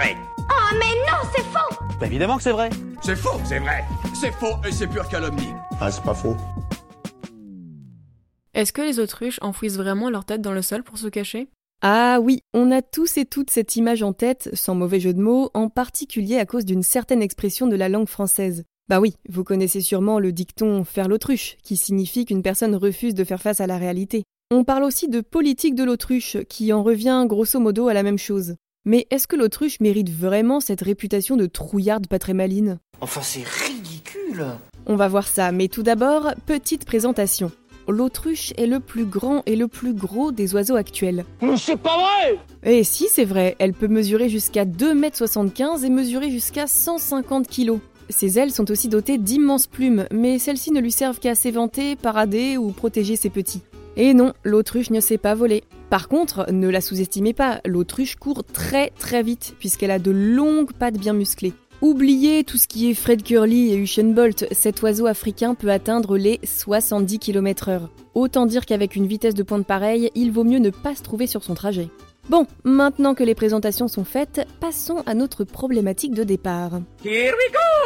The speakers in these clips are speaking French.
vrai. Oh mais non, c'est faux Bah évidemment que c'est vrai. C'est faux, c'est vrai. C'est faux et c'est pure calomnie. Ah, c'est pas faux. Est-ce que les autruches enfouissent vraiment leur tête dans le sol pour se cacher? Ah oui, on a tous et toutes cette image en tête, sans mauvais jeu de mots, en particulier à cause d'une certaine expression de la langue française. Bah oui, vous connaissez sûrement le dicton faire l'autruche, qui signifie qu'une personne refuse de faire face à la réalité. On parle aussi de politique de l'autruche, qui en revient grosso modo à la même chose. Mais est-ce que l'autruche mérite vraiment cette réputation de trouillarde pas très maline? Enfin, c'est ridicule. On va voir ça, mais tout d'abord, petite présentation. L'autruche est le plus grand et le plus gros des oiseaux actuels. Mais c'est pas vrai Et si, c'est vrai, elle peut mesurer jusqu'à 2,75 m et mesurer jusqu'à 150 kg. Ses ailes sont aussi dotées d'immenses plumes, mais celles-ci ne lui servent qu'à s'éventer, parader ou protéger ses petits. Et non, l'autruche ne sait pas voler. Par contre, ne la sous-estimez pas, l'autruche court très très vite, puisqu'elle a de longues pattes bien musclées. Oubliez tout ce qui est Fred Curly et Usain Bolt, cet oiseau africain peut atteindre les 70 km/h. Autant dire qu'avec une vitesse de pointe pareille, il vaut mieux ne pas se trouver sur son trajet. Bon, maintenant que les présentations sont faites, passons à notre problématique de départ. Here we go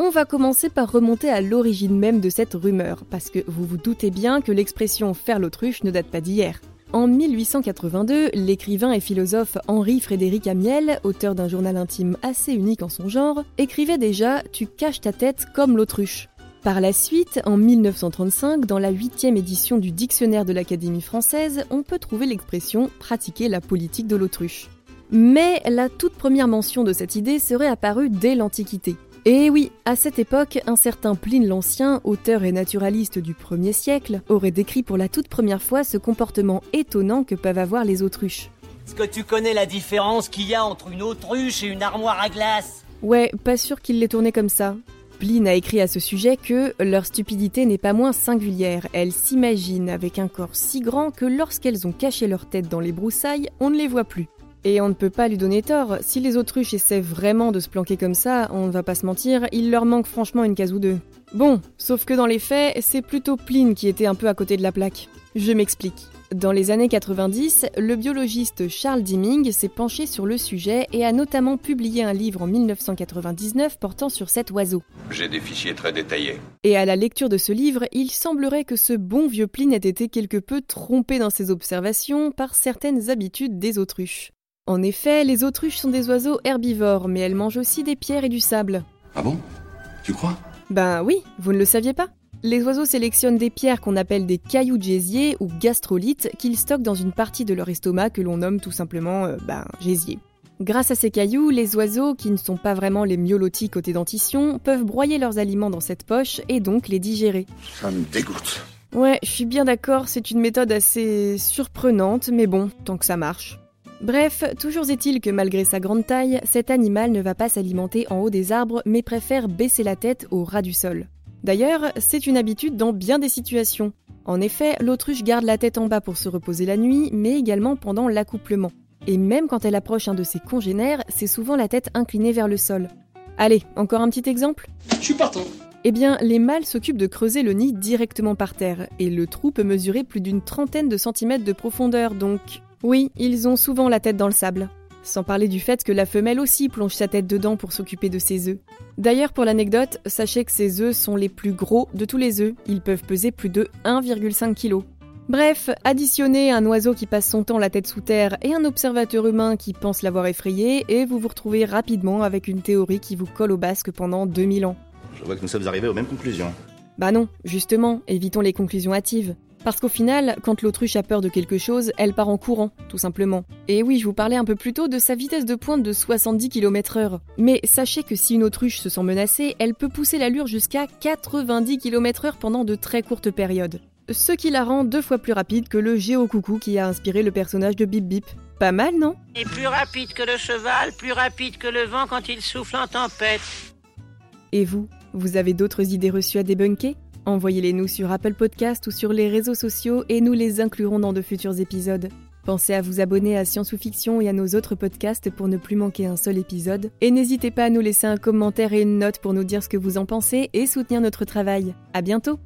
On va commencer par remonter à l'origine même de cette rumeur, parce que vous vous doutez bien que l'expression faire l'autruche ne date pas d'hier. En 1882, l'écrivain et philosophe Henri-Frédéric Amiel, auteur d'un journal intime assez unique en son genre, écrivait déjà Tu caches ta tête comme l'autruche. Par la suite, en 1935, dans la huitième édition du Dictionnaire de l'Académie française, on peut trouver l'expression pratiquer la politique de l'autruche. Mais la toute première mention de cette idée serait apparue dès l'Antiquité. Et oui, à cette époque, un certain Pline l'Ancien, auteur et naturaliste du 1er siècle, aurait décrit pour la toute première fois ce comportement étonnant que peuvent avoir les autruches. Est-ce que tu connais la différence qu'il y a entre une autruche et une armoire à glace? Ouais, pas sûr qu'il l'ait tourné comme ça. Pline a écrit à ce sujet que leur stupidité n'est pas moins singulière. Elles s'imaginent avec un corps si grand que lorsqu'elles ont caché leur tête dans les broussailles, on ne les voit plus. Et on ne peut pas lui donner tort, si les autruches essaient vraiment de se planquer comme ça, on ne va pas se mentir, il leur manque franchement une case ou deux. Bon, sauf que dans les faits, c'est plutôt Pline qui était un peu à côté de la plaque. Je m'explique. Dans les années 90, le biologiste Charles Dimming s'est penché sur le sujet et a notamment publié un livre en 1999 portant sur cet oiseau. J'ai des fichiers très détaillés. Et à la lecture de ce livre, il semblerait que ce bon vieux Pline ait été quelque peu trompé dans ses observations par certaines habitudes des autruches. En effet, les autruches sont des oiseaux herbivores, mais elles mangent aussi des pierres et du sable. Ah bon? Tu crois? Ben oui, vous ne le saviez pas? Les oiseaux sélectionnent des pierres qu'on appelle des cailloux de gésier ou gastrolites qu'ils stockent dans une partie de leur estomac que l'on nomme tout simplement euh, ben, gésier. Grâce à ces cailloux, les oiseaux, qui ne sont pas vraiment les myolotis côté dentition, peuvent broyer leurs aliments dans cette poche et donc les digérer. Ça me dégoûte. Ouais, je suis bien d'accord, c'est une méthode assez surprenante, mais bon, tant que ça marche. Bref, toujours est-il que malgré sa grande taille, cet animal ne va pas s'alimenter en haut des arbres, mais préfère baisser la tête au ras du sol. D'ailleurs, c'est une habitude dans bien des situations. En effet, l'autruche garde la tête en bas pour se reposer la nuit, mais également pendant l'accouplement. Et même quand elle approche un de ses congénères, c'est souvent la tête inclinée vers le sol. Allez, encore un petit exemple? Je suis partant. Eh bien, les mâles s'occupent de creuser le nid directement par terre, et le trou peut mesurer plus d'une trentaine de centimètres de profondeur, donc oui, ils ont souvent la tête dans le sable. Sans parler du fait que la femelle aussi plonge sa tête dedans pour s'occuper de ses œufs. D'ailleurs, pour l'anecdote, sachez que ces œufs sont les plus gros de tous les œufs. Ils peuvent peser plus de 1,5 kg. Bref, additionnez un oiseau qui passe son temps la tête sous terre et un observateur humain qui pense l'avoir effrayé, et vous vous retrouvez rapidement avec une théorie qui vous colle au basque pendant 2000 ans. Je vois que nous sommes arrivés aux mêmes conclusions. Bah non, justement, évitons les conclusions hâtives. Parce qu'au final, quand l'autruche a peur de quelque chose, elle part en courant, tout simplement. Et oui, je vous parlais un peu plus tôt de sa vitesse de pointe de 70 km/h. Mais sachez que si une autruche se sent menacée, elle peut pousser l'allure jusqu'à 90 km/h pendant de très courtes périodes. Ce qui la rend deux fois plus rapide que le géocoucou qui a inspiré le personnage de Bip Bip. Pas mal, non? Et plus rapide que le cheval, plus rapide que le vent quand il souffle en tempête. Et vous, vous avez d'autres idées reçues à débunker? Envoyez-les nous sur Apple Podcast ou sur les réseaux sociaux et nous les inclurons dans de futurs épisodes. Pensez à vous abonner à Science ou Fiction et à nos autres podcasts pour ne plus manquer un seul épisode. Et n'hésitez pas à nous laisser un commentaire et une note pour nous dire ce que vous en pensez et soutenir notre travail. À bientôt!